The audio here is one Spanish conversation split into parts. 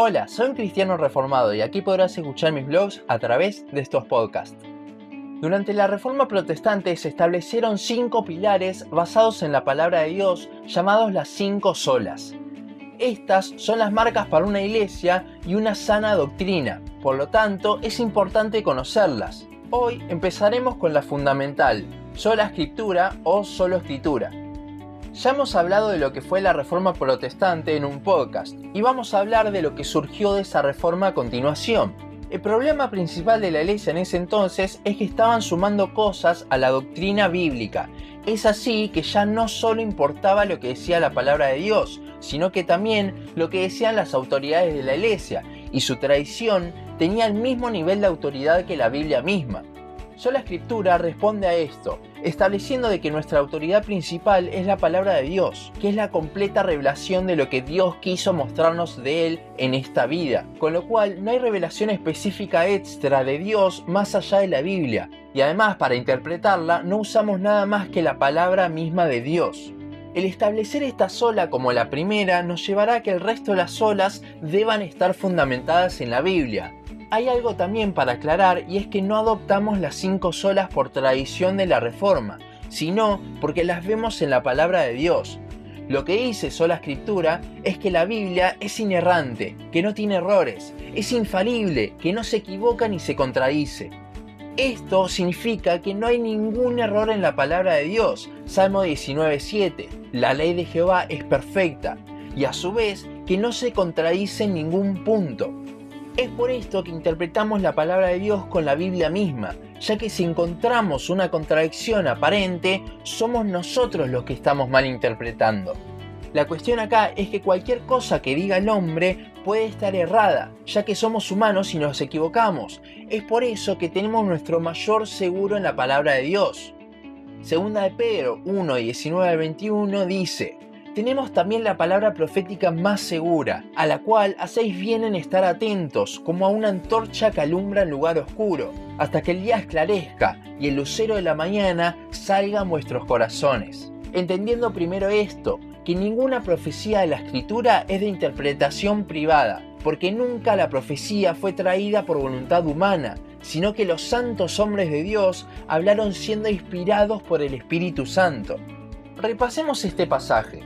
Hola, soy un cristiano reformado y aquí podrás escuchar mis blogs a través de estos podcasts. Durante la Reforma Protestante se establecieron cinco pilares basados en la palabra de Dios llamados las cinco solas. Estas son las marcas para una iglesia y una sana doctrina, por lo tanto es importante conocerlas. Hoy empezaremos con la fundamental, sola escritura o solo escritura. Ya hemos hablado de lo que fue la reforma protestante en un podcast y vamos a hablar de lo que surgió de esa reforma a continuación. El problema principal de la iglesia en ese entonces es que estaban sumando cosas a la doctrina bíblica. Es así que ya no solo importaba lo que decía la palabra de Dios, sino que también lo que decían las autoridades de la iglesia, y su tradición tenía el mismo nivel de autoridad que la Biblia misma. Sola Escritura responde a esto, estableciendo de que nuestra autoridad principal es la palabra de Dios, que es la completa revelación de lo que Dios quiso mostrarnos de Él en esta vida, con lo cual no hay revelación específica extra de Dios más allá de la Biblia, y además para interpretarla no usamos nada más que la palabra misma de Dios. El establecer esta sola como la primera nos llevará a que el resto de las solas deban estar fundamentadas en la Biblia, hay algo también para aclarar y es que no adoptamos las cinco solas por tradición de la Reforma, sino porque las vemos en la palabra de Dios. Lo que dice sola escritura es que la Biblia es inerrante, que no tiene errores, es infalible, que no se equivoca ni se contradice. Esto significa que no hay ningún error en la palabra de Dios. Salmo 19.7. La ley de Jehová es perfecta y a su vez que no se contradice en ningún punto. Es por esto que interpretamos la palabra de Dios con la Biblia misma, ya que si encontramos una contradicción aparente, somos nosotros los que estamos mal interpretando. La cuestión acá es que cualquier cosa que diga el hombre puede estar errada, ya que somos humanos y nos equivocamos. Es por eso que tenemos nuestro mayor seguro en la palabra de Dios. Segunda de Pedro 1, 19 21 dice, tenemos también la palabra profética más segura, a la cual hacéis bien en estar atentos, como a una antorcha que alumbra en lugar oscuro, hasta que el día esclarezca y el lucero de la mañana salga en vuestros corazones. Entendiendo primero esto, que ninguna profecía de la escritura es de interpretación privada, porque nunca la profecía fue traída por voluntad humana, sino que los santos hombres de Dios hablaron siendo inspirados por el Espíritu Santo. Repasemos este pasaje.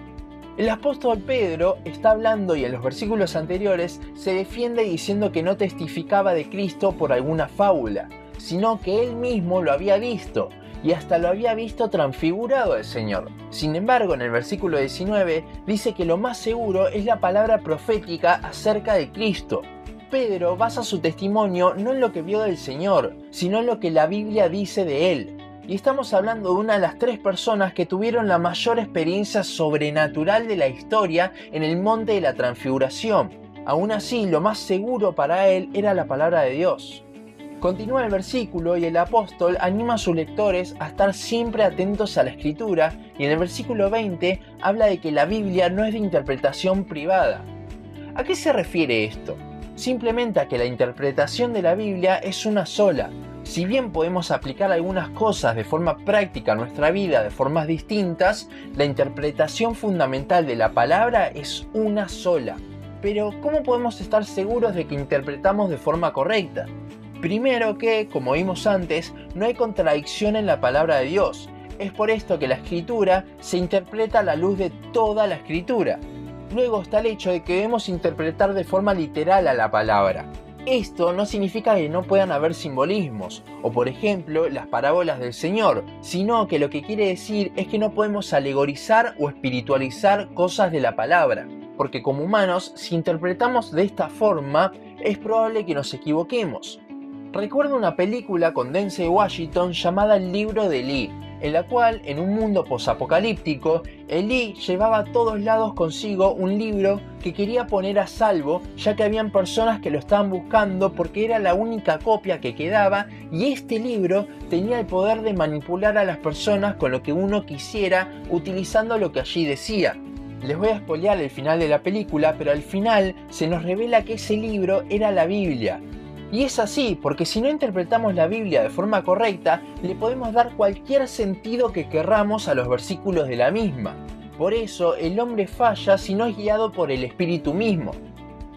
El apóstol Pedro está hablando y en los versículos anteriores se defiende diciendo que no testificaba de Cristo por alguna fábula, sino que él mismo lo había visto y hasta lo había visto transfigurado al Señor. Sin embargo, en el versículo 19 dice que lo más seguro es la palabra profética acerca de Cristo. Pedro basa su testimonio no en lo que vio del Señor, sino en lo que la Biblia dice de él, y estamos hablando de una de las tres personas que tuvieron la mayor experiencia sobrenatural de la historia en el monte de la transfiguración. Aún así, lo más seguro para él era la palabra de Dios. Continúa el versículo y el apóstol anima a sus lectores a estar siempre atentos a la escritura y en el versículo 20 habla de que la Biblia no es de interpretación privada. ¿A qué se refiere esto? Simplemente a que la interpretación de la Biblia es una sola, si bien podemos aplicar algunas cosas de forma práctica a nuestra vida de formas distintas, la interpretación fundamental de la palabra es una sola. Pero, ¿cómo podemos estar seguros de que interpretamos de forma correcta? Primero que, como vimos antes, no hay contradicción en la palabra de Dios. Es por esto que la escritura se interpreta a la luz de toda la escritura. Luego está el hecho de que debemos interpretar de forma literal a la palabra. Esto no significa que no puedan haber simbolismos, o por ejemplo las parábolas del Señor, sino que lo que quiere decir es que no podemos alegorizar o espiritualizar cosas de la palabra, porque como humanos, si interpretamos de esta forma, es probable que nos equivoquemos. Recuerdo una película con Denzel Washington llamada El libro de Lee, en la cual, en un mundo posapocalíptico, Elí llevaba a todos lados consigo un libro que quería poner a salvo, ya que habían personas que lo estaban buscando porque era la única copia que quedaba y este libro tenía el poder de manipular a las personas con lo que uno quisiera utilizando lo que allí decía. Les voy a spoilear el final de la película, pero al final se nos revela que ese libro era la Biblia, y es así, porque si no interpretamos la Biblia de forma correcta, le podemos dar cualquier sentido que querramos a los versículos de la misma. Por eso el hombre falla si no es guiado por el Espíritu mismo.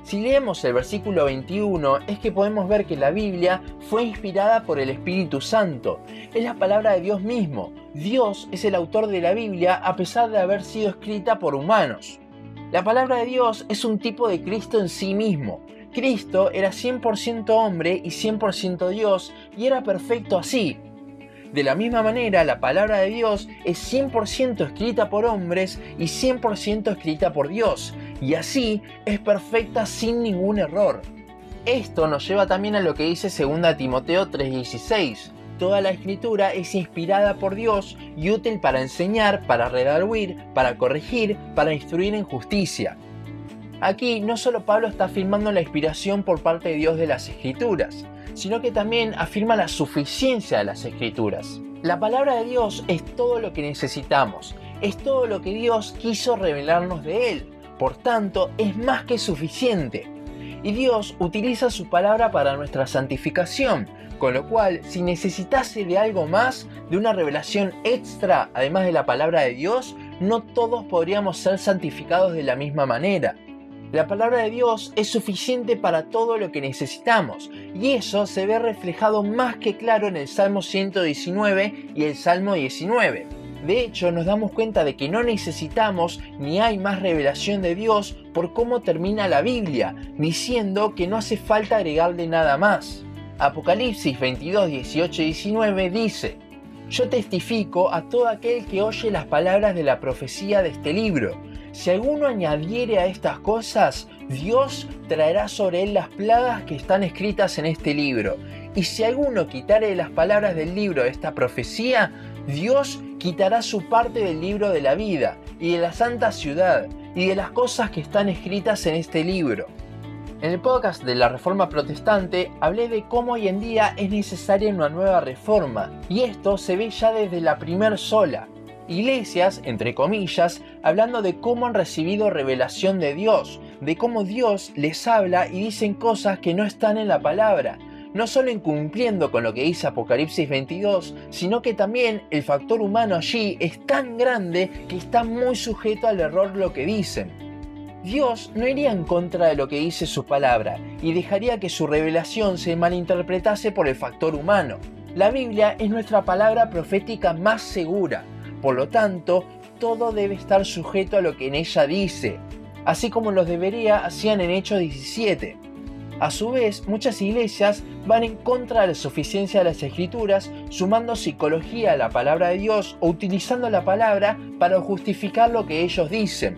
Si leemos el versículo 21 es que podemos ver que la Biblia fue inspirada por el Espíritu Santo. Es la palabra de Dios mismo. Dios es el autor de la Biblia a pesar de haber sido escrita por humanos. La palabra de Dios es un tipo de Cristo en sí mismo. Cristo era 100% hombre y 100% Dios y era perfecto así. De la misma manera, la palabra de Dios es 100% escrita por hombres y 100% escrita por Dios, y así es perfecta sin ningún error. Esto nos lleva también a lo que dice 2 Timoteo 3:16. Toda la escritura es inspirada por Dios y útil para enseñar, para redarguir, para corregir, para instruir en justicia. Aquí no solo Pablo está afirmando la inspiración por parte de Dios de las escrituras, sino que también afirma la suficiencia de las escrituras. La palabra de Dios es todo lo que necesitamos, es todo lo que Dios quiso revelarnos de Él, por tanto es más que suficiente. Y Dios utiliza su palabra para nuestra santificación, con lo cual si necesitase de algo más, de una revelación extra, además de la palabra de Dios, no todos podríamos ser santificados de la misma manera. La palabra de Dios es suficiente para todo lo que necesitamos y eso se ve reflejado más que claro en el Salmo 119 y el Salmo 19. De hecho, nos damos cuenta de que no necesitamos ni hay más revelación de Dios por cómo termina la Biblia, diciendo que no hace falta agregarle nada más. Apocalipsis 22, 18 y 19 dice, Yo testifico a todo aquel que oye las palabras de la profecía de este libro si alguno añadiere a estas cosas, Dios traerá sobre él las plagas que están escritas en este libro. Y si alguno quitare las palabras del libro de esta profecía, Dios quitará su parte del libro de la vida y de la santa ciudad y de las cosas que están escritas en este libro. En el podcast de la Reforma Protestante hablé de cómo hoy en día es necesaria una nueva reforma, y esto se ve ya desde la primer sola, iglesias, entre comillas, hablando de cómo han recibido revelación de Dios, de cómo Dios les habla y dicen cosas que no están en la palabra, no solo incumpliendo con lo que dice Apocalipsis 22, sino que también el factor humano allí es tan grande que está muy sujeto al error lo que dicen. Dios no iría en contra de lo que dice su palabra y dejaría que su revelación se malinterpretase por el factor humano. La Biblia es nuestra palabra profética más segura, por lo tanto, todo debe estar sujeto a lo que en ella dice, así como los debería hacían en Hechos 17. A su vez, muchas iglesias van en contra de la suficiencia de las escrituras, sumando psicología a la palabra de Dios o utilizando la palabra para justificar lo que ellos dicen.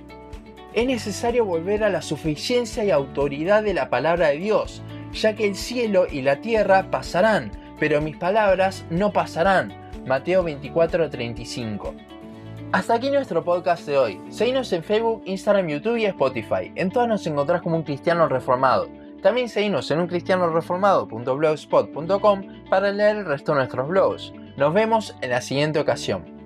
Es necesario volver a la suficiencia y autoridad de la palabra de Dios, ya que el cielo y la tierra pasarán, pero mis palabras no pasarán Mateo 24:35. Hasta aquí nuestro podcast de hoy. Seguinos en Facebook, Instagram, YouTube y Spotify. En todas nos encontrás como un cristiano reformado. También seguinos en uncristianoreformado.blogspot.com para leer el resto de nuestros blogs. Nos vemos en la siguiente ocasión.